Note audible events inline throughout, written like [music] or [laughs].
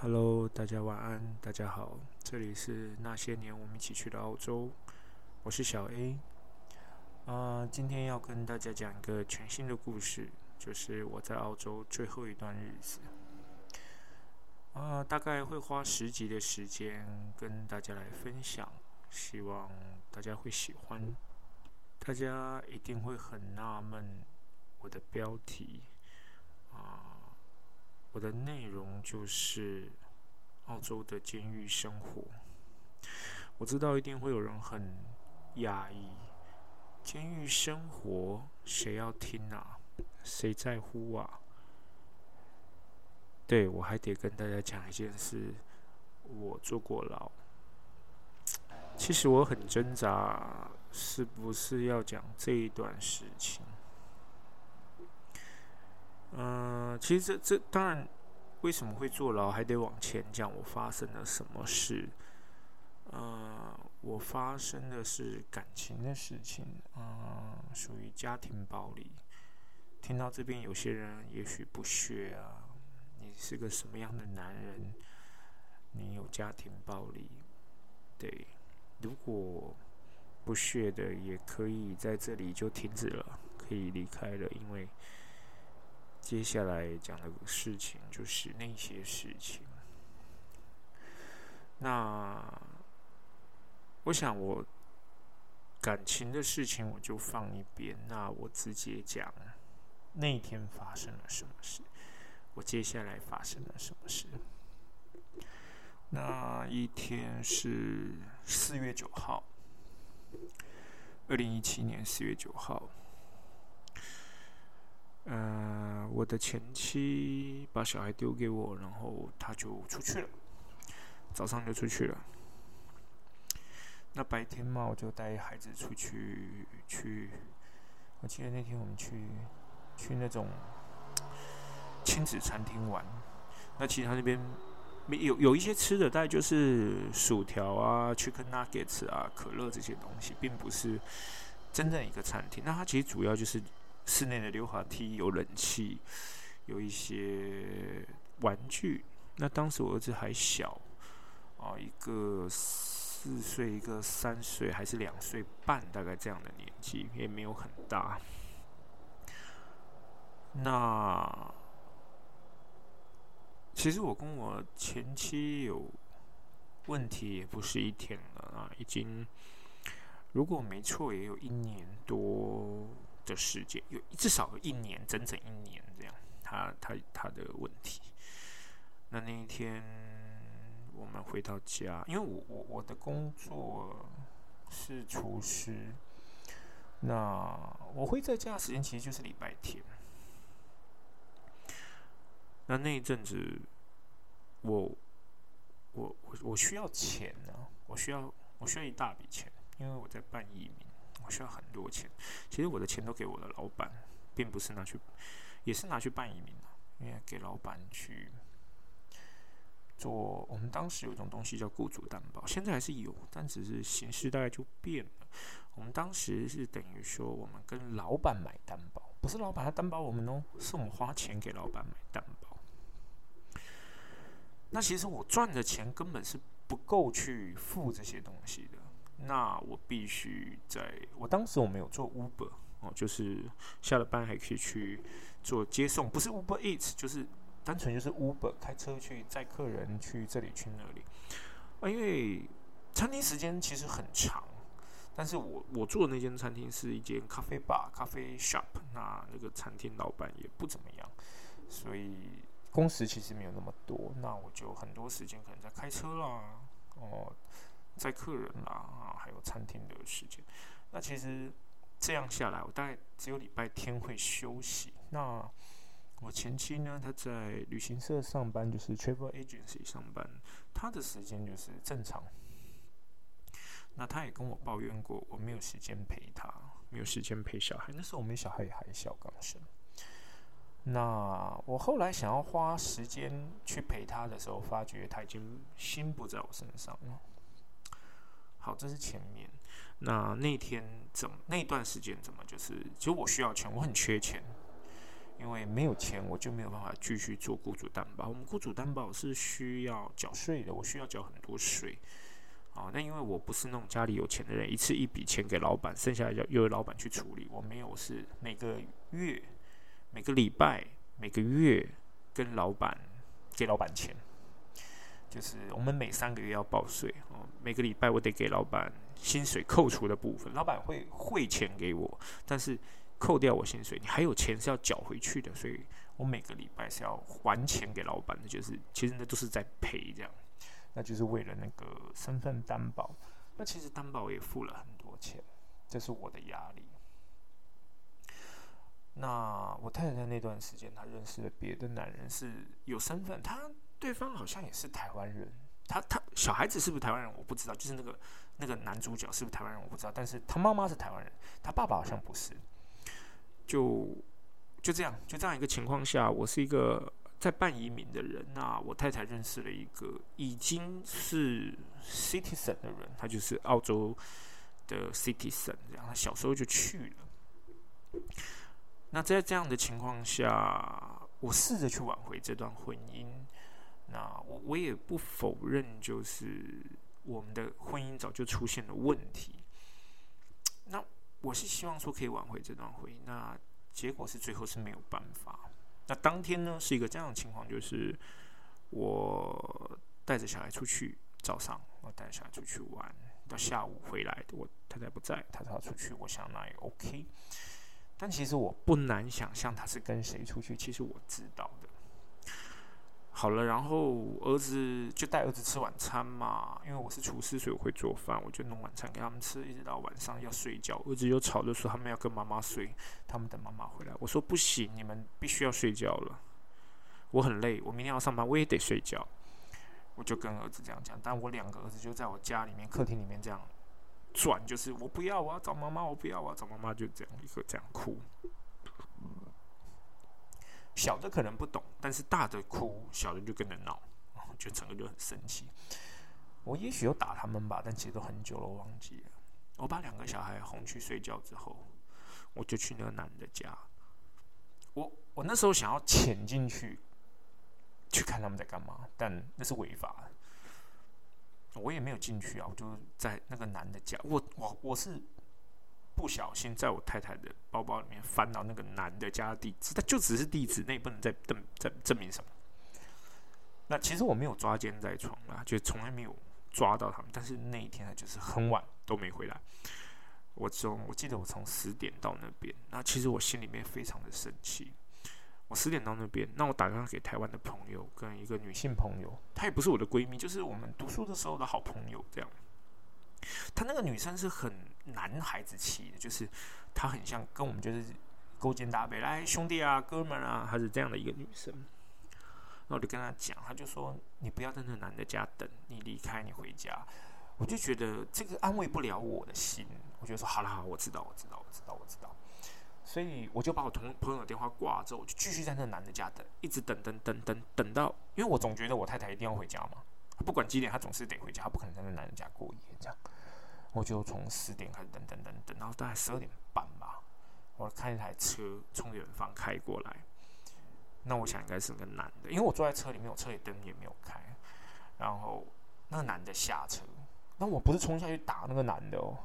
Hello，大家晚安，大家好，这里是那些年我们一起去的澳洲，我是小 A。啊，今天要跟大家讲一个全新的故事，就是我在澳洲最后一段日子。啊，大概会花十集的时间跟大家来分享，希望大家会喜欢。大家一定会很纳闷我的标题，我的内容就是澳洲的监狱生活。我知道一定会有人很压抑，监狱生活谁要听啊？谁在乎啊？对我还得跟大家讲一件事，我坐过牢。其实我很挣扎，是不是要讲这一段事情？嗯，其实这这当然，为什么会坐牢，还得往前讲，我发生了什么事？呃，我发生的是感情的事情，嗯，属于家庭暴力。听到这边，有些人也许不屑啊。你是个什么样的男人？你有家庭暴力？对，如果不屑的，也可以在这里就停止了，可以离开了，因为接下来讲的事情就是那些事情。那我想，我感情的事情我就放一边，那我直接讲那天发生了什么事。我接下来发生了什么事？那一天是四月九号，二零一七年四月九号。嗯，我的前妻把小孩丢给我，然后他就出去了，早上就出去了。那白天嘛，我就带孩子出去去。我记得那天我们去去那种。亲子餐厅玩，那其实他那边没有有一些吃的，大概就是薯条啊、Chicken Nuggets 啊、可乐这些东西，并不是真正一个餐厅。那它其实主要就是室内的溜滑梯、有冷气、有一些玩具。那当时我儿子还小啊，一个四岁，一个三岁，还是两岁半，大概这样的年纪，也没有很大。那其实我跟我前妻有问题，也不是一天了啊，已经如果没错，也有一年多的时间，有至少有一年，整整一年这样。他他他的问题。那那一天我们回到家，因为我我我的工作是厨师，那我会在家的时间其实就是礼拜天。那那一阵子，我我我我需要钱呢，我需要我需要一大笔钱，因为我在办移民，需要很多钱。其实我的钱都给我的老板，并不是拿去，也是拿去办移民的，因为给老板去做。我们当时有种东西叫雇主担保，现在还是有，但只是形式大概就变了。我们当时是等于说，我们跟老板买担保，不是老板他担保我们哦，是我们花钱给老板买担保。那其实我赚的钱根本是不够去付这些东西的。那我必须在，我当时我没有做 Uber 哦，就是下了班还可以去做接送，不是 Uber Eats，就是单纯就是 Uber 开车去载客人去这里去那里。啊，因为餐厅时间其实很长，但是我我做的那间餐厅是一间咖啡吧、咖啡 shop，那那个餐厅老板也不怎么样，所以。工时其实没有那么多，那我就很多时间可能在开车啦，哦，载客人啦，啊，还有餐厅的时间。那其实这样下来，我大概只有礼拜天会休息。那我前妻呢，她在旅行社上班，就是 travel agency 上班，她的时间就是正常。那她也跟我抱怨过，我没有时间陪她，没有时间陪小孩。那时候我们小孩也还小，刚生。那我后来想要花时间去陪他的时候，发觉他已经心不在我身上了。好，这是前面。那那天怎么那段时间怎么就是，其实我需要钱，我很缺钱，因为没有钱，我就没有办法继续做雇主担保。我们雇主担保是需要缴税的，我需要缴很多税。啊，那因为我不是那种家里有钱的人，一次一笔钱给老板，剩下要由老板去处理。我没有，是每个月、每个礼拜、每个月跟老板给老板钱，就是我们每三个月要报税。每个礼拜我得给老板薪水扣除的部分，老板会汇钱给我，但是扣掉我薪水，你还有钱是要缴回去的，所以我每个礼拜是要还钱给老板的，就是其实那都是在赔这样。那就是为了那个身份担保，那其实担保也付了很多钱，这是我的压力。那我太太在那段时间，她认识了别的男人，是有身份，他对方好像也是台湾人，他他小孩子是不是台湾人我不知道，就是那个那个男主角是不是台湾人我不知道，但是他妈妈是台湾人，他爸爸好像不是，就就这样，就这样一个情况下，我是一个。在办移民的人，那我太太认识了一个已经是 citizen 的人，他就是澳洲的 citizen，然后他小时候就去了。那在这样的情况下，我试着去挽回这段婚姻。那我我也不否认，就是我们的婚姻早就出现了问题。那我是希望说可以挽回这段婚姻，那结果是最后是没有办法。那当天呢，是一个这样的情况，就是我带着小孩出去，早上我带小孩出去玩，到下午回来，我太太不在，他说他出去，我想那也 OK。但其实我不难想象他是跟谁出去，其实我知道的。好了，然后儿子就带儿子吃晚餐嘛，因为我是厨师，所以我会做饭，我就弄晚餐给他们吃，一直到晚上要睡觉。儿子又吵着说他们要跟妈妈睡，他们等妈妈回来。我说不行，你们必须要睡觉了，我很累，我明天要上班，我也得睡觉。我就跟儿子这样讲，但我两个儿子就在我家里面客厅里面这样转，就是我不要，我要找妈妈，我不要，我要找妈妈，就这样一个这样哭。小的可能不懂，但是大的哭，小的就跟着闹，就整个就很生气。我也许有打他们吧，但其实都很久了，我忘记了。我把两个小孩哄去睡觉之后，我就去那个男的家。我我那时候想要潜进去，去看他们在干嘛，但那是违法的。我也没有进去啊，我就在那个男的家。我我我是。不小心在我太太的包包里面翻到那个男的家的地址，他就只是地址，那也不能再证在证明什么。那其实我没有抓奸在床啊，就从来没有抓到他们。但是那一天呢，就是很晚都没回来。我从我记得我从十点到那边，那其实我心里面非常的生气。我十点到那边，那我打电话给台湾的朋友，跟一个女性朋友，她也不是我的闺蜜，就是我们读书的时候的好朋友，这样。她那个女生是很男孩子气的，就是她很像跟我们就是勾肩搭背，来兄弟啊，哥们啊，她是这样的一个女生。那我就跟她讲，她就说你不要在那男的家等，你离开，你回家。我就觉得这个安慰不了我的心，我就说好了好，我知道我知道我知道我知道。所以我就把我同朋友的电话挂之后，我就继续在那男的家等，一直等等等等等到，因为我总觉得我太太一定要回家嘛。不管几点，他总是得回家，他不可能在那男人家过夜。这样，我就从十点开始等等等等，然后大概十二点半吧，我看一台车从远方开过来。那我想应该是个男的，因为我坐在车里面，我车里灯也没有开。然后那个男的下车，那我不是冲下去打那个男的哦，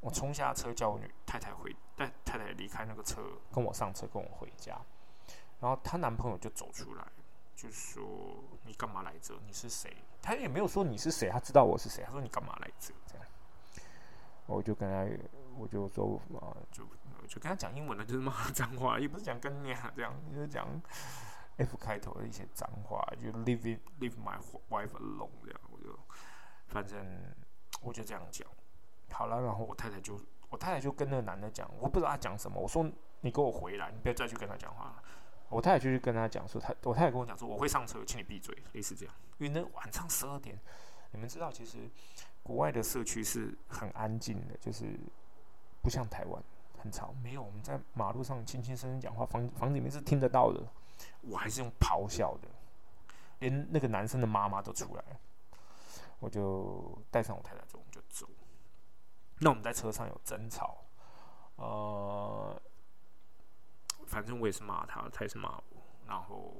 我冲下车叫我女太太回带太太离开那个车，跟我上车跟我回家。然后她男朋友就走出来。就说你干嘛来这？你是谁？他也没有说你是谁，他知道我是谁。他说你干嘛来这？这样，我就跟他，我就说啊，就就跟他讲英文的，就是骂脏话，也不是讲跟你啊这样，就是讲 F 开头的一些脏话，就 leave leave my wife alone 这样，我就反正我就这样讲。好了，然后我太太就我太太就跟那个男的讲，我不知道他讲什么，我说你给我回来，你不要再去跟他讲话了。我太太就去跟他讲说，他我太太跟我讲说，我会上车，请你闭嘴，类似这样。因为那晚上十二点，你们知道，其实国外的社区是很安静的，就是不像台湾很吵。没有，我们在马路上轻轻声声讲话，房房里面是听得到的。我还是用咆哮的，连那个男生的妈妈都出来了。我就带上我太太走，我们就走。那我们在车上有争吵，呃。反正我也是骂他，他也是骂我，然后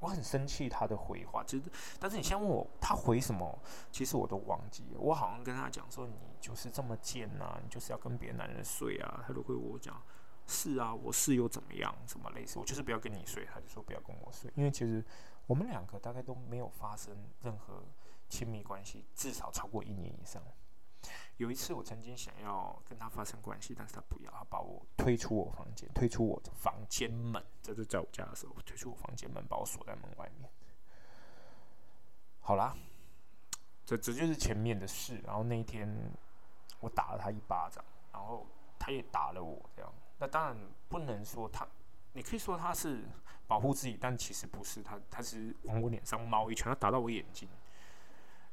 我很生气他的回话，其实，但是你先问我他回什么，其实我都忘记了。我好像跟他讲说，你就是这么贱呐，你就是要跟别的男人睡啊。他都会我讲，是啊，我是又怎么样，什么类似，我就是不要跟你睡。他就说不要跟我睡，因为其实我们两个大概都没有发生任何亲密关系，至少超过一年以上。有一次，我曾经想要跟他发生关系，但是他不要，他把我推出我房间，推出我的房间门。这是在我家的时候，推出我房间门，把我锁在门外面。好啦，这这就是前面的事。然后那一天，我打了他一巴掌，然后他也打了我，这样。那当然不能说他，你可以说他是保护自己，但其实不是，他他是往我脸上猫一拳，他打到我眼睛。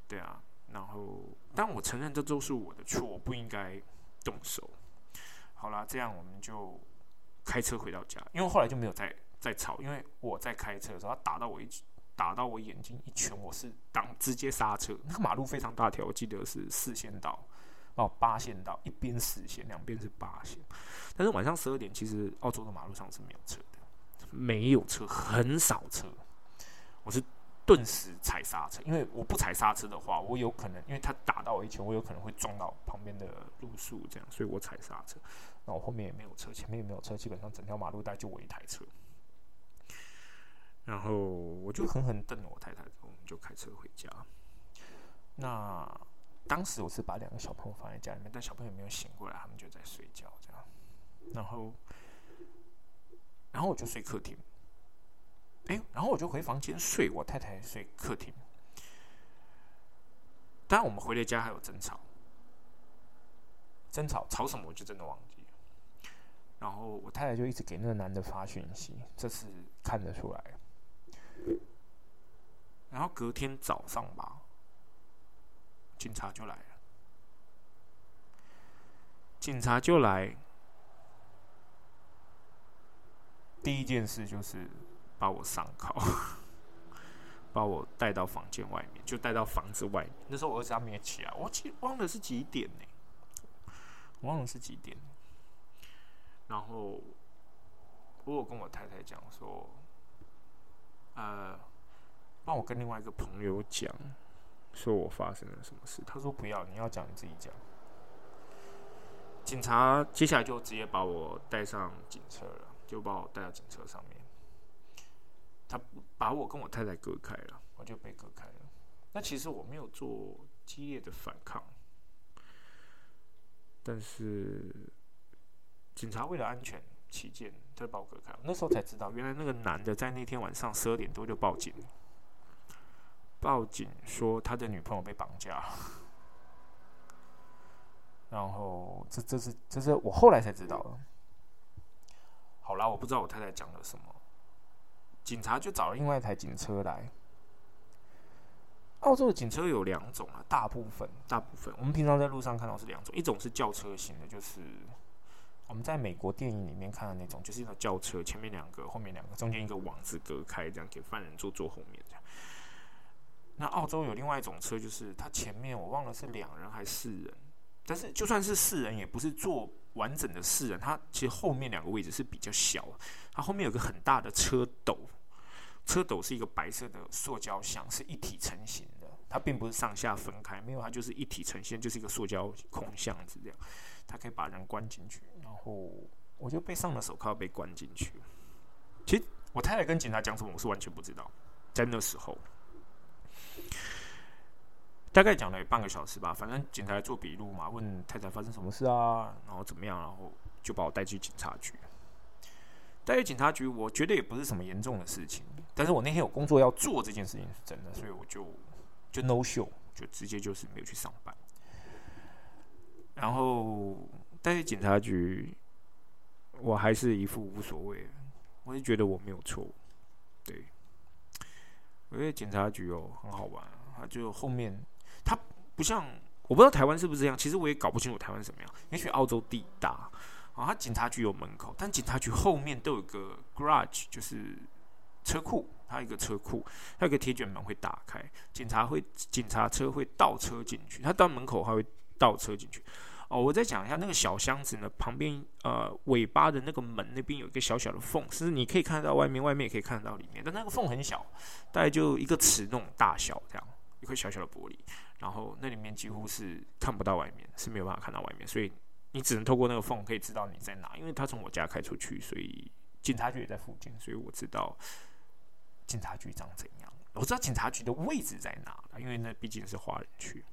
对啊。然后，但我承认这都是我的错，我不应该动手。好啦，这样我们就开车回到家，因为后来就没有再再吵，因为我在开车的时候，他打到我一打到我眼睛一拳，我是当直接刹车。那个马路非常大条，我记得是四线道哦，八线道，一边四线，两边是八线。但是晚上十二点，其实澳洲的马路上是没有车的，没有车，很少车。我是。顿时踩刹车，因为我不踩刹车的话，我有可能，因为他打到我一拳，我有可能会撞到旁边的路树，这样，所以我踩刹车。那我后面也没有车，前面也没有车，基本上整条马路带就我一台车。然后我就狠狠瞪了我太太，我们就开车回家。那当时我是把两个小朋友放在家里面，但小朋友没有醒过来，他们就在睡觉，这样。然后，然后我就睡客厅。哎，然后我就回房间睡，我太太睡客厅。当然，我们回了家还有争吵，争吵吵什么我就真的忘记了。然后我太太就一直给那个男的发讯息，这次看得出来。然后隔天早上吧，警察就来了。警察就来，第一件事就是。把我上铐，把我带到房间外面，就带到房子外面。那时候我儿子还没起来，我记忘了是几点呢？忘了是几点。然后我有跟我太太讲说，呃，帮我跟另外一个朋友讲，说我发生了什么事。他说不要，你要讲你自己讲。警察接下来就直接把我带上警车了，就把我带到警车上面。他把我跟我太太隔开了，我就被隔开了。那其实我没有做激烈的反抗，但是警察为了安全起见，他就把我隔开了。那时候才知道，原来那个男的在那天晚上十二点多就报警，报警说他的女朋友被绑架。然后这这是这是我后来才知道的。好啦，我不知道我太太讲了什么。警察就找了另外一台警车来。澳洲的警车有两种啊，大部分大部分我们平常在路上看到是两种，一种是轿车型的，就是我们在美国电影里面看的那种，就是一个轿车，前面两个，后面两个，中间一个网子隔开，这样给犯人坐坐后面这样。那澳洲有另外一种车，就是它前面我忘了是两人还是四人，但是就算是四人，也不是坐完整的四人，它其实后面两个位置是比较小，它后面有个很大的车斗。车斗是一个白色的塑胶箱，是一体成型的。它并不是上下分开，没有，它就是一体成型，就是一个塑胶空箱子这样。它可以把人关进去，然后我就被上了手铐，被关进去。其实我太太跟警察讲什么，我是完全不知道。在那时候，大概讲了有半个小时吧，反正警察做笔录嘛，问太太发生什么事啊，然后怎么样，然后就把我带去警察局。带去警察局，我觉得也不是什么严重的事情。但是我那天有工作要做，这件事情是真的，所以我就就 no show，就直接就是没有去上班。然后带去警察局，我还是一副无所谓，我就觉得我没有错。对，我觉得警察局哦很好玩啊，就后面它不像我不知道台湾是不是这样，其实我也搞不清楚台湾什么样。也许澳洲地大。啊，他警察局有门口，但警察局后面都有个 garage，就是车库，它有一个车库，它有个铁卷门会打开，警察会警察车会倒车进去，他到门口还会倒车进去。哦，我再讲一下那个小箱子呢，旁边呃尾巴的那个门那边有一个小小的缝，是你可以看到外面，外面也可以看到里面，但那个缝很小，大概就一个尺那种大小这样，一块小小的玻璃，然后那里面几乎是看不到外面，是没有办法看到外面，所以你只能透过那个缝可以知道你在哪，因为他从我家开出去，所以警察局也在附近，所以我知道警察局长怎样，我知道警察局的位置在哪，因为那毕竟是华人区。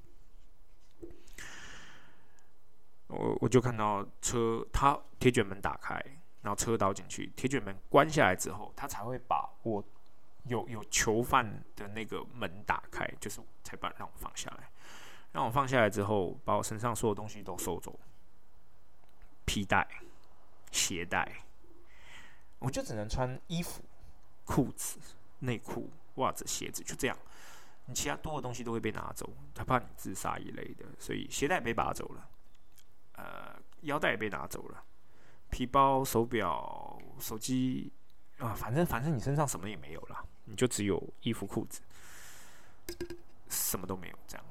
我我就看到车，他铁卷门打开，然后车倒进去，铁卷门关下来之后，他才会把我有有囚犯的那个门打开，就是才把让我放下来。让我放下来之后，把我身上所有东西都收走，皮带、鞋带，我就只能穿衣服、裤子、内裤、袜子、鞋子，就这样。你其他多的东西都会被拿走，他怕你自杀一类的，所以鞋带被拔走了。呃，腰带也被拿走了，皮包、手表、手机啊，反正反正你身上什么也没有了，你就只有衣服、裤子，什么都没有这样。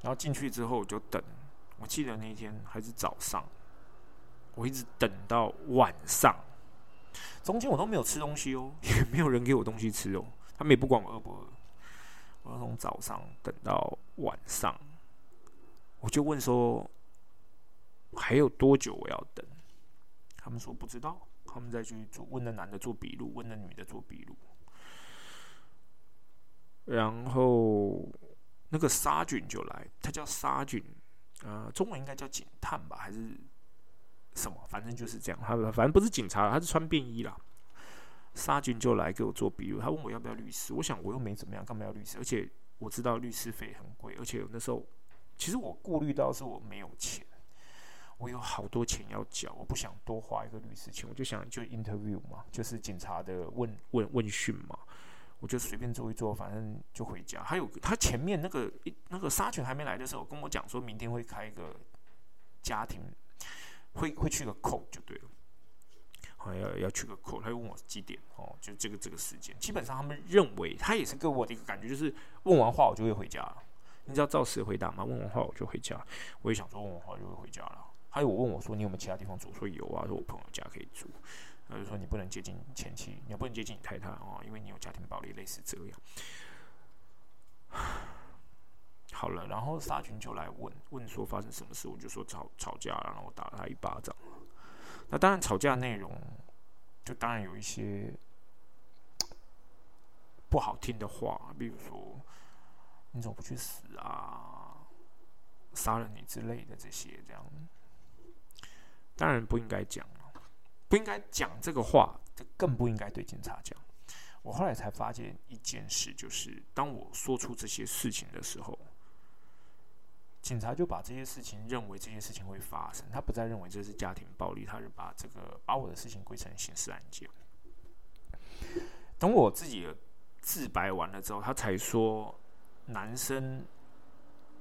然后进去之后就等，我记得那一天还是早上，我一直等到晚上，中间我都没有吃东西哦，[laughs] 也没有人给我东西吃哦，他们也不管我饿不饿，我要从早上等到晚上。我就问说，还有多久我要等？他们说不知道，他们再去做问那男的做笔录，问那女的做笔录。然后那个沙菌就来，他叫沙菌，呃，中文应该叫警探吧，还是什么？反正就是这样。他反正不是警察，他是穿便衣啦。沙菌就来给我做笔录，他问我要不要律师，我想我又没怎么样，干嘛要律师？而且我知道律师费很贵，而且那时候。其实我顾虑到是我没有钱，我有好多钱要缴，我不想多花一个律师钱，我就想就 interview 嘛，就是警察的问问问讯嘛，我就随便做一做，反正就回家。还有他前面那个一那个沙犬还没来的时候，跟我讲说明天会开一个家庭，会会去个扣就对了，好要要去个扣，他问我几点哦，就这个这个时间，基本上他们认为他也是给我的一个感觉，就是问完话我就会回家。你知道照实回答吗？问完话我就回家。我也想说问完话就会回家了。还有我问我说你有没有其他地方住？说有啊，说我朋友家可以住。他就说你不能接近前妻，你不能接近你太太啊，因为你有家庭暴力，类似这样。[sighs] 好了，然后沙群就来问问说发生什么事，我就说吵吵架，然后我打了他一巴掌。那当然吵架内容就当然有一些不好听的话，比如说。你怎么不去死啊？杀了你之类的这些，这样，当然不应该讲不应该讲这个话，更不应该对警察讲。我后来才发现一件事，就是当我说出这些事情的时候，警察就把这些事情认为这些事情会发生，他不再认为这是家庭暴力，他就把这个把我的事情归成刑事案件。等我自己自白完了之后，他才说。男生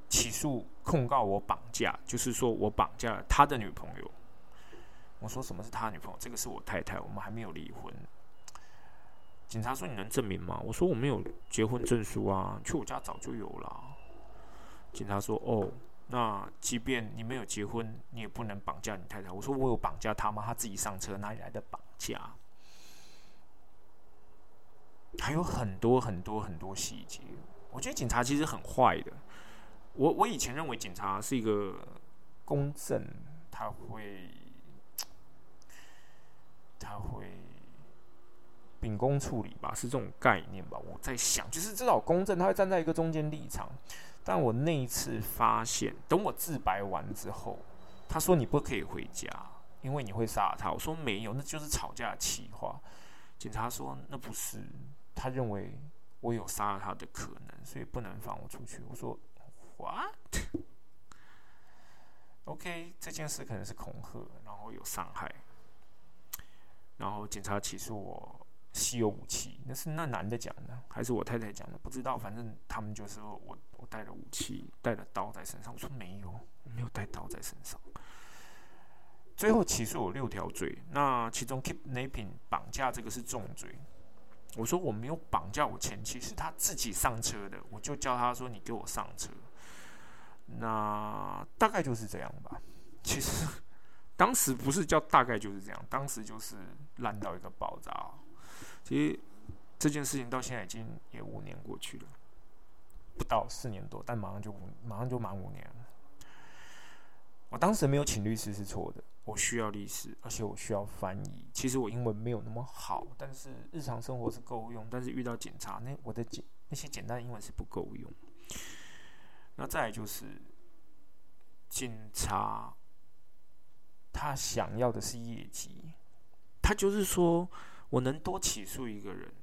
起诉控告我绑架，就是说我绑架了他的女朋友。我说什么是他女朋友？这个是我太太，我们还没有离婚。警察说你能证明吗？我说我没有结婚证书啊，去我家早就有了。警察说哦，那即便你没有结婚，你也不能绑架你太太。我说我有绑架她吗？她自己上车，哪里来的绑架？还有很多很多很多细节。我觉得警察其实很坏的。我我以前认为警察是一个公正，他会他会秉公处理吧，是这种概念吧。我在想，就是至少公正，他会站在一个中间立场。但我那一次发现，等我自白完之后，他说你不可以回家，因为你会杀了他。我说没有，那就是吵架的气话。警察说那不是，他认为。我有杀了他的可能，所以不能放我出去。我说，What？OK，这件事可能是恐吓，然后有伤害，然后警察起诉我稀有武器，那是那男的讲的，还是我太太讲的？不知道，反正他们就说我我带了武器，带了刀在身上。我说没有，没有带刀在身上。最后起诉我六条罪，那其中 kidnapping 绑架这个是重罪。我说我没有绑架我前妻，是他自己上车的，我就叫他说你给我上车。那大概就是这样吧。其实当时不是叫大概就是这样，当时就是烂到一个爆炸。其实这件事情到现在已经也五年过去了，不到四年多，但马上就五，马上就满五年了。我当时没有请律师是错的，我需要律师，而且我需要翻译。其实我英文没有那么好，但是日常生活是够用。但是遇到警察，那我的简那些简单的英文是不够用。那再就是警察，他想要的是业绩，他就是说我能多起诉一个人，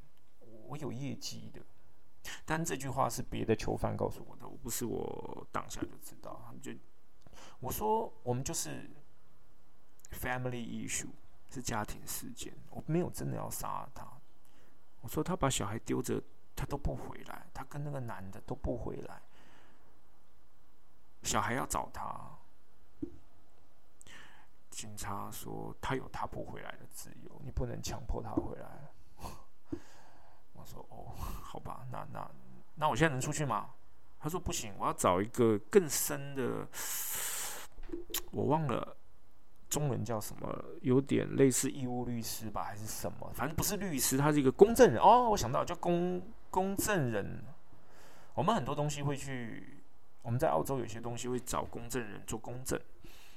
我有业绩的。但这句话是别的囚犯告诉我的，我不是我当下就知道，他们就。我说，我们就是 family issue，是家庭事件。我没有真的要杀他。我说他把小孩丢着，他都不回来，他跟那个男的都不回来。小孩要找他，警察说他有他不回来的自由，你不能强迫他回来。[laughs] 我说哦，好吧，那那那我现在能出去吗？他说不行，我要找一个更深的。我忘了中文叫什么，有点类似义务律师吧，还是什么？反正不是律师，他是一个公证人。哦，我想到叫公公证人。我们很多东西会去，我们在澳洲有些东西会找公证人做公证。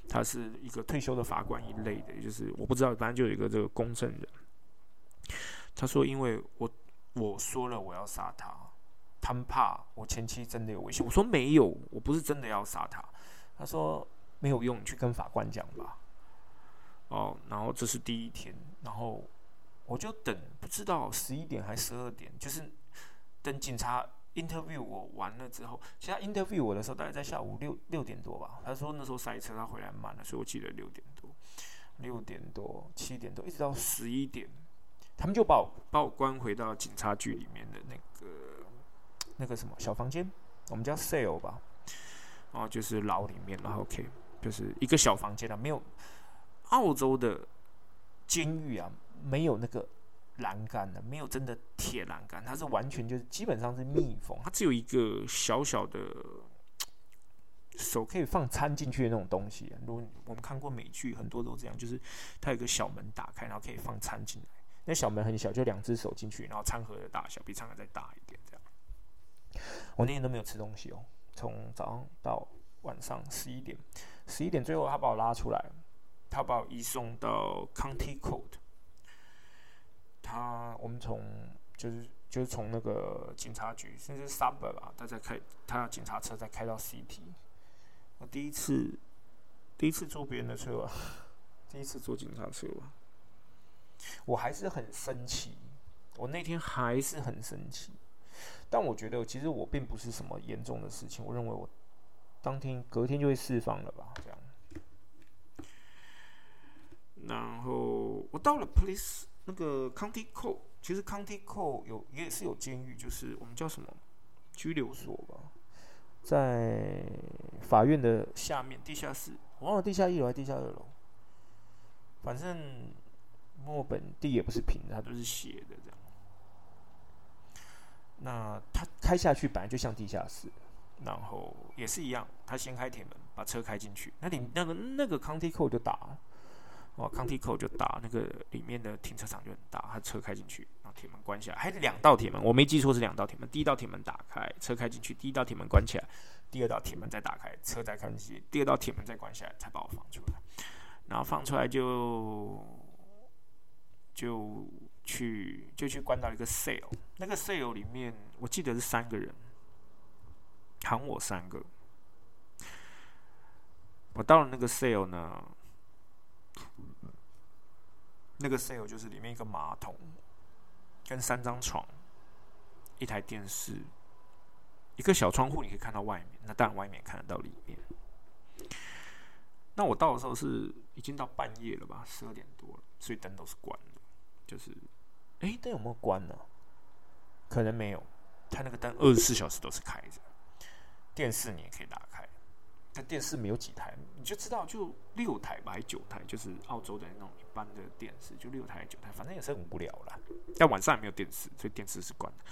他是一个退休的法官一类的，就是我不知道，反正就有一个这个公证人。他说，因为我我说了我要杀他，他们怕我前妻真的有危险。我说没有，我不是真的要杀他。他说。没有用，你去跟法官讲吧。哦，然后这是第一天，然后我就等，不知道十一点还十二点，就是等警察 interview 我完了之后，其实 interview 我的时候大概在下午六六点多吧。他说那时候塞车，他回来慢了，所以我记得六点多、六点多、七点多，一直到十一点，他们就把我把我关回到警察局里面的那个那个什么小房间，我们叫 cell 吧，然后就是牢里面，然后 OK。就是一个小房间啊，没有澳洲的监狱啊，没有那个栏杆的，没有真的铁栏杆，它是完全就是基本上是密封，它只有一个小小的手可以放餐进去的那种东西。如果我们看过美剧，很多都这样，就是它有个小门打开，然后可以放餐进来。那小门很小，就两只手进去，然后餐盒的大小比餐盒再大一点这样。我那天都没有吃东西哦，从早上到晚上十一点。十一点，最后他把我拉出来，他把我移送到 County Court。他，我们从就是就是从那个警察局，甚至 Suburb 吧，他在开，他警察车再开到 C T。我第一次，第一次坐别人的车，第一次坐警察车，我还是很生气。我那天还是很生气，但我觉得其实我并不是什么严重的事情，我认为我。当天隔天就会释放了吧？这样。然后我到了 police 那个 county court，其实 county court 有也是有监狱，就是我们叫什么拘留所吧，在法院的下面地下室，我忘了地下一楼还是地下二楼。反正墨本地也不是平的，它都是斜的这样。那它开下去本来就像地下室。然后也是一样，他先开铁门，把车开进去。那里那个那个 county code 就打，哦，county code 就打，那个里面的停车场就很大。他车开进去，然后铁门关起来，还是两道铁门，我没记错是两道铁门。第一道铁门打开，车开进去；第一道铁门关起来，第二道铁门再打开，车再开进去；第二道铁门再关起来，才把我放出来。然后放出来就就去就去关到一个 cell，那个 cell 里面我记得是三个人。喊我三个，我到了那个 cell 呢，那个 cell 就是里面一个马桶，跟三张床，一台电视，一个小窗户，你可以看到外面，那当然外面看得到里面。那我到的时候是已经到半夜了吧，十二点多了，所以灯都是关的，就是，哎，灯有没有关呢？可能没有，他那个灯二十四小时都是开着。电视你也可以打开，但电视没有几台，你就知道就六台吧，还九台，就是澳洲的那种一般的电视，就六台九台，反正也是很无聊啦。但晚上也没有电视，所以电视是关的。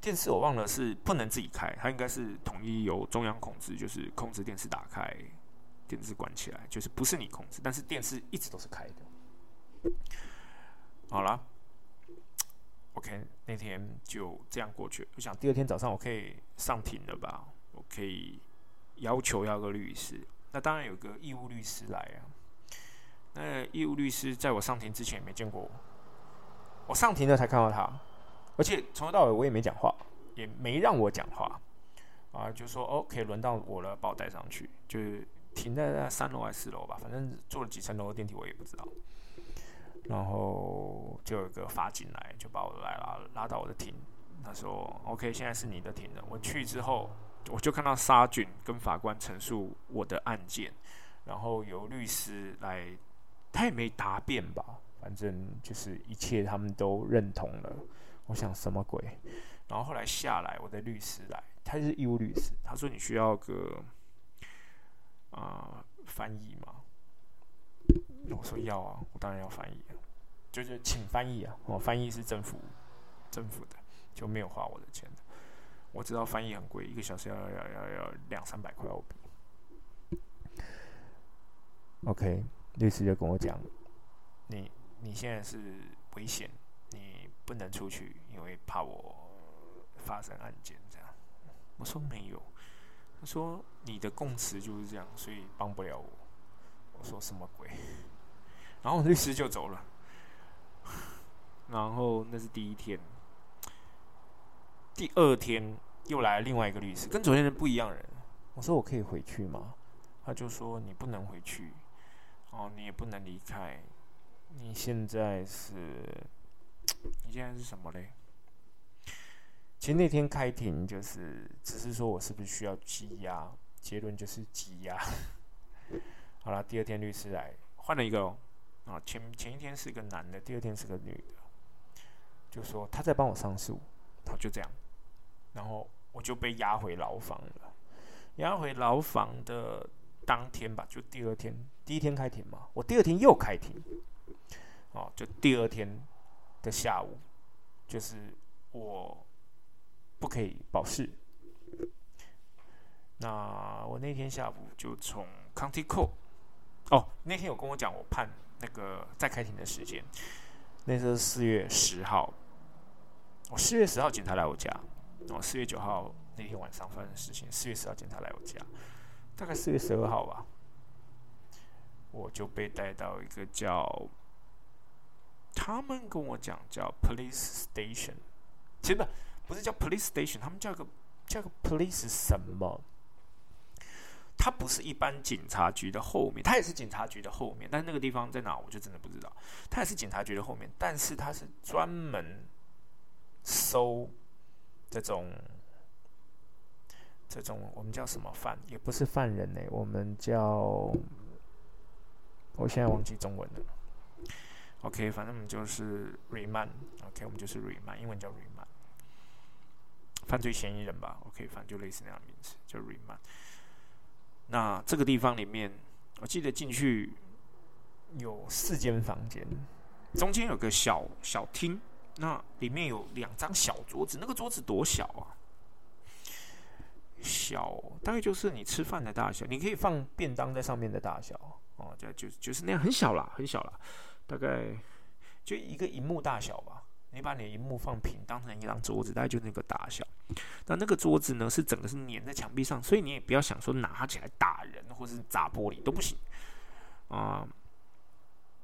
电视我忘了是不能自己开，它应该是统一由中央控制，就是控制电视打开，电视关起来，就是不是你控制，但是电视一直都是开的。好啦，OK，那天就这样过去。我想第二天早上我可以上庭了吧？我可以要求要个律师，那当然有个义务律师来啊。那义务律师在我上庭之前也没见过我，我上庭了才看到他。而且从头到尾我也没讲话，也没让我讲话，啊，就说 OK，轮到我了，把我带上去，就是停在在三楼还是四楼吧，反正坐了几层楼的电梯我也不知道。然后就有一个法警来，就把我来拉拉到我的庭，他说 OK，现在是你的庭了。我去之后，我就看到沙俊跟法官陈述我的案件，然后由律师来，他也没答辩吧，反正就是一切他们都认同了。我想什么鬼？然后后来下来，我的律师来，他是义务律师。他说：“你需要个啊翻译吗？”我说：“要啊，我当然要翻译，就是请翻译啊。我翻译是政府政府的，就没有花我的钱。我知道翻译很贵，一个小时要要要要两三百块澳币。OK，律师就跟我讲：“你你现在是危险。”你不能出去，因为怕我发生案件这样。我说没有，他说你的供词就是这样，所以帮不了我。我说什么鬼？[laughs] 然后律师就走了。[laughs] 然后那是第一天，第二天又来了另外一个律师，跟昨天的不一样人。我说我可以回去吗？他就说你不能回去，哦，你也不能离开，你现在是。[tsk] 你现在是什么嘞？其实那天开庭就是，只是说我是不是需要羁押，结论就是羁押。[laughs] 好了，第二天律师来换了一个哦，啊，前前一天是个男的，第二天是个女的，就说他在帮我上诉，好就这样，然后我就被押回牢房了。押回牢房的当天吧，就第二天，第一天开庭嘛，我第二天又开庭，哦，就第二天。的下午，就是我不可以保释。那我那天下午就从 County Court，哦，那天有跟我讲我判那个再开庭的时间，那是四月十号。我四月十号警察来我家，哦，四月九号那天晚上发生的事情，四月十号警察来我家，大概四月十二号吧，我就被带到一个叫。他们跟我讲叫 police station，其实不不是叫 police station，他们叫个叫个 police 什么？它不是一般警察局的后面，它也是警察局的后面，但是那个地方在哪，我就真的不知道。它也是警察局的后面，但是它是专门收这种这种我们叫什么犯，也不是犯人呢，我们叫，我现在忘记中文了。OK，反正我们就是 remand，OK，我们就是 remand，英文叫 remand，犯罪嫌疑人吧，OK，反正就类似那样的名词，叫 remand。那这个地方里面，我记得进去有四间房间，中间有个小小厅，那里面有两张小桌子，那个桌子多小啊？小，大概就是你吃饭的大小，你可以放便当在上面的大小，哦，就就就是那样，很小啦，很小啦。大概就一个荧幕大小吧，你把你的荧幕放平，当成一张桌子，大概就那个大小。那那个桌子呢，是整个是粘在墙壁上，所以你也不要想说拿起来打人或者是砸玻璃都不行啊。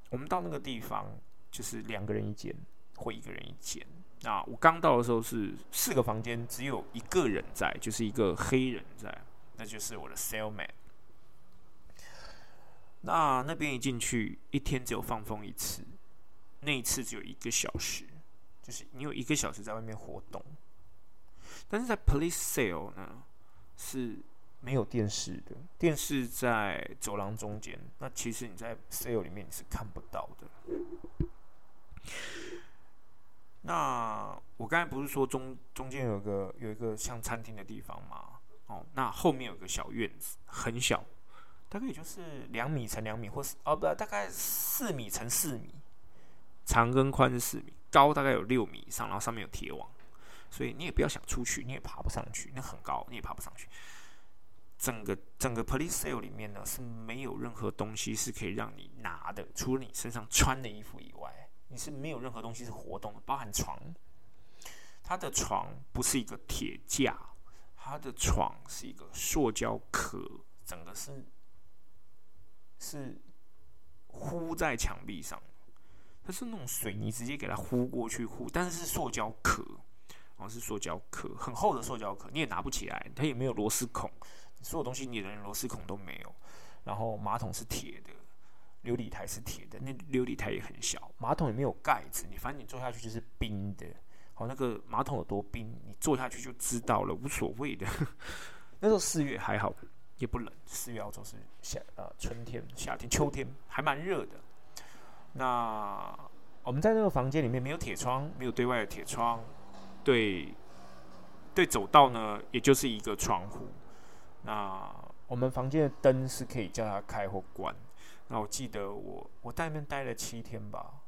我们到那个地方就是两个人一间会一个人一间。那我刚到的时候是四个房间，只有一个人在，就是一个黑人在，那就是我的 cellmate。那那边一进去，一天只有放风一次，那一次只有一个小时，就是你有一个小时在外面活动。但是在 police cell 呢，是没有电视的，电视在走廊中间。那其实你在 cell 里面你是看不到的。那我刚才不是说中中间有个有一个像餐厅的地方吗？哦，那后面有个小院子，很小。大概也就是两米乘两米，或是哦不，大概四米乘四米，长跟宽是四米，高大概有六米以上，然后上面有铁网，所以你也不要想出去，你也爬不上去，那很高，你也爬不上去。整个整个 police cell 里面呢是没有任何东西是可以让你拿的，除了你身上穿的衣服以外，你是没有任何东西是活动的，包含床。它的床不是一个铁架，它的床是一个塑胶壳，整个是是糊在墙壁上，它是那种水泥直接给它糊过去糊，但是是塑胶壳，然哦是塑胶壳，很厚的塑胶壳，你也拿不起来，它也没有螺丝孔。所有东西你连螺丝孔都没有，然后马桶是铁的，琉璃台是铁的，那琉璃台也很小，马桶也没有盖子，你反正你坐下去就是冰的。好，那个马桶有多冰，你坐下去就知道了，无所谓的。[laughs] 那时候四月还好，也不冷。四月澳洲是夏呃春天、夏天、秋天，还蛮热的。那我们在那个房间里面没有铁窗，没有对外的铁窗，对对走道呢，也就是一个窗户。那我们房间的灯是可以叫它开或关。那我记得我我在那边待了七天吧，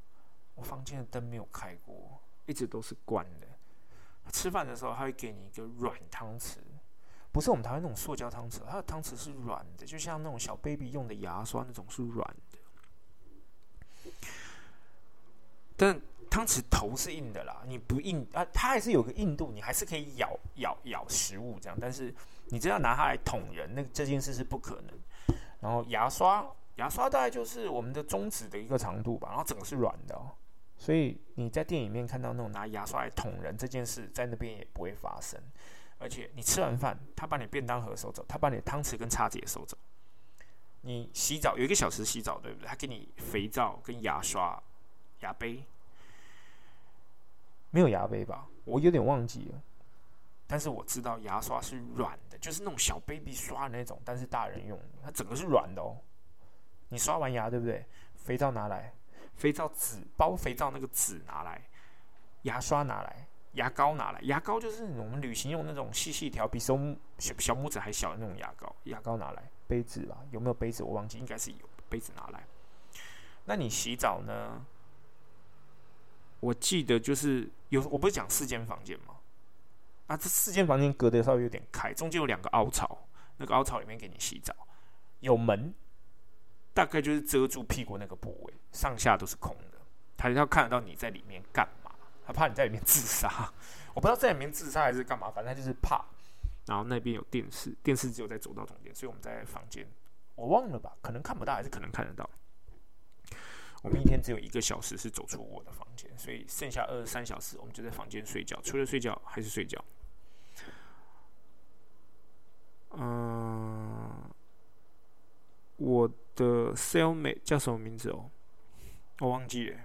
我房间的灯没有开过，一直都是关的。吃饭的时候他会给你一个软汤匙，不是我们台湾那种塑胶汤匙，它的汤匙是软的，就像那种小 baby 用的牙刷那种是软的。但汤匙头是硬的啦，你不硬啊，它还是有个硬度，你还是可以咬咬咬食物这样，但是。你这样拿它来捅人，那这件事是不可能。然后牙刷，牙刷大概就是我们的中指的一个长度吧，然后整个是软的哦。所以你在电影里面看到那种拿牙刷来捅人这件事，在那边也不会发生。而且你吃完饭，他把你便当盒收走，他把你汤匙跟叉子也收走。你洗澡有一个小时洗澡，对不对？他给你肥皂跟牙刷、牙杯，没有牙杯吧？我有点忘记了。但是我知道牙刷是软的，就是那种小 baby 刷的那种，但是大人用，它整个是软的哦。你刷完牙对不对？肥皂拿来，肥皂纸包肥皂那个纸拿来，牙刷拿来，牙膏拿来，牙膏就是我们旅行用那种细细条，比手小小拇指还小的那种牙膏，牙膏拿来，杯子吧，有没有杯子？我忘记，应该是有杯子拿来。那你洗澡呢？我记得就是有，我不是讲四间房间吗？啊，这四间房间隔得稍微有点开，中间有两个凹槽，那个凹槽里面给你洗澡，有门，大概就是遮住屁股那个部位，上下都是空的。他要看得到你在里面干嘛，他怕你在里面自杀。[laughs] 我不知道在里面自杀还是干嘛，反正他就是怕。然后那边有电视，电视只有在走道中间，所以我们在房间，我忘了吧，可能看不到，还是可能看得到。我们一天只有一个小时是走出我的房间，所以剩下二十三小时我们就在房间睡觉，除了睡觉还是睡觉。嗯，我的 cellmate 叫什么名字哦？我忘记了。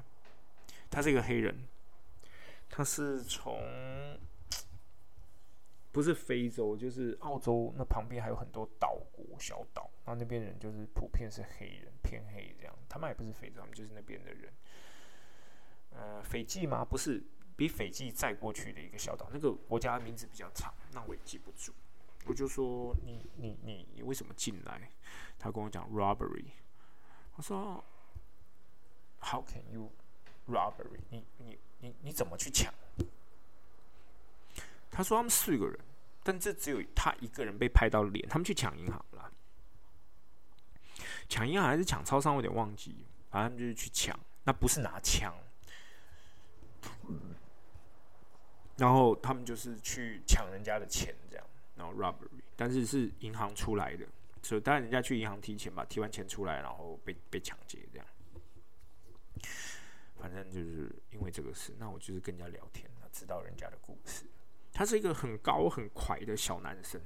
他是一个黑人，他是从不是非洲，就是澳洲那旁边还有很多岛国小岛，那那边人就是普遍是黑人，偏黑这样。他们也不是非洲，他们就是那边的人。呃，斐济吗？不是，比斐济再过去的一个小岛，那个国家名字比较长，那我也记不住。我就说你你你你为什么进来？他跟我讲 robbery。我说 How can you robbery？你你你你怎么去抢？他说他们四个人，但这只有他一个人被拍到脸。他们去抢银行了，抢银行还是抢超商？我有点忘记。反正就是去抢，那不是拿枪。然后他们就是去抢人家的钱，这样。然后 robbery，但是是银行出来的，所以当然人家去银行提钱吧，提完钱出来，然后被被抢劫这样。反正就是因为这个事，那我就是跟人家聊天，知道人家的故事。他是一个很高很快的小男生，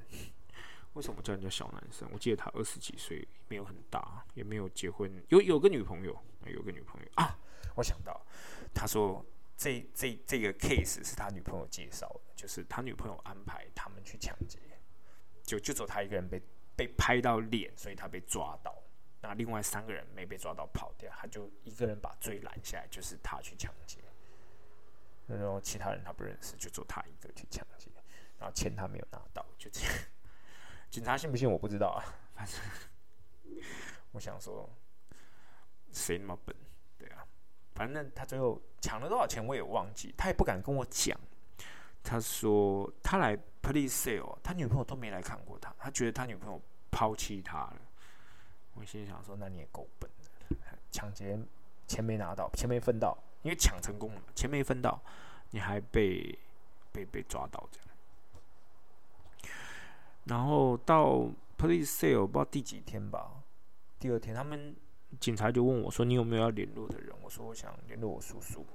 为什么叫人家小男生？我记得他二十几岁，没有很大，也没有结婚，有有个女朋友，有个女朋友啊。我想到，他说。这这这个 case 是他女朋友介绍的，就是他女朋友安排他们去抢劫，就就走他一个人被被拍到脸，所以他被抓到。那另外三个人没被抓到跑掉，他就一个人把罪揽下来，就是他去抢劫。然后其他人他不认识，就走他一个去抢劫，然后钱他没有拿到，就这样。[laughs] 警察信不信我不知道啊，反正 [laughs] 我想说，谁那么笨？反正他最后抢了多少钱我也忘记，他也不敢跟我讲。他说他来 police sale，他女朋友都没来看过他，他觉得他女朋友抛弃他了。我心想说，那你也够笨的，抢劫钱没拿到，钱没分到，因为抢成功了，钱没分到，你还被被被抓到这样。然后到 police sale 不知道第几天吧，第二天他们警察就问我说：“你有没有要联络的人？”我说：“我想联络我叔叔，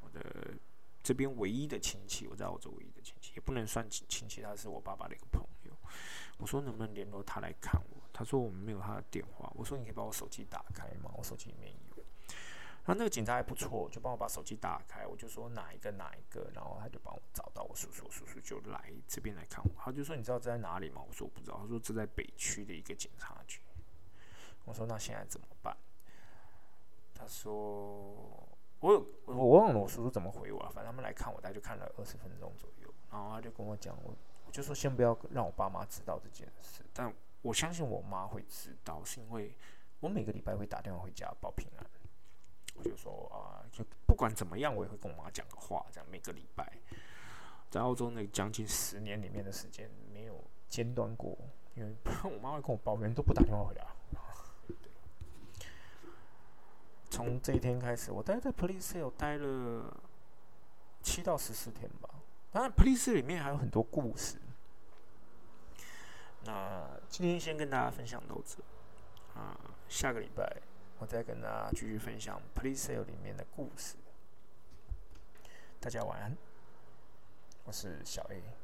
我的这边唯一的亲戚，我在澳洲唯一的亲戚，也不能算亲戚，他是我爸爸的一个朋友。”我说：“能不能联络他来看我？”他说：“我们没有他的电话。”我说：“你可以把我手机打开吗？我手机里面有。”然后那个警察还不错，就帮我把手机打开。我就说哪一个哪一个，然后他就帮我找到我叔叔，叔叔就来这边来看我。他就说：“你知道这在哪里吗？”我说：“我不知道。”他说：“这在北区的一个警察局。”我说：“那现在怎么办？”他说：“我有我忘了我叔叔怎么回我了。反正他们来看我，大概就看了二十分钟左右。然后他就跟我讲，我我就说先不要让我爸妈知道这件事，但我相信我妈会知道，是因为我每个礼拜会打电话回家报平安。”我就说啊，就不管怎么样，我也会跟我妈讲个话，这样每个礼拜，在澳洲那将近十年里面的时间没有间断过，因为 [laughs] 我妈会跟我抱怨，都不打电话回来。从这一天开始，我待在 Police 有待了七到十四天吧。当然，Police 里面还有很多故事。那今天先跟大家分享到这，啊，下个礼拜。我再跟大家继续分享《Police Sale》里面的故事。大家晚安，我是小 A。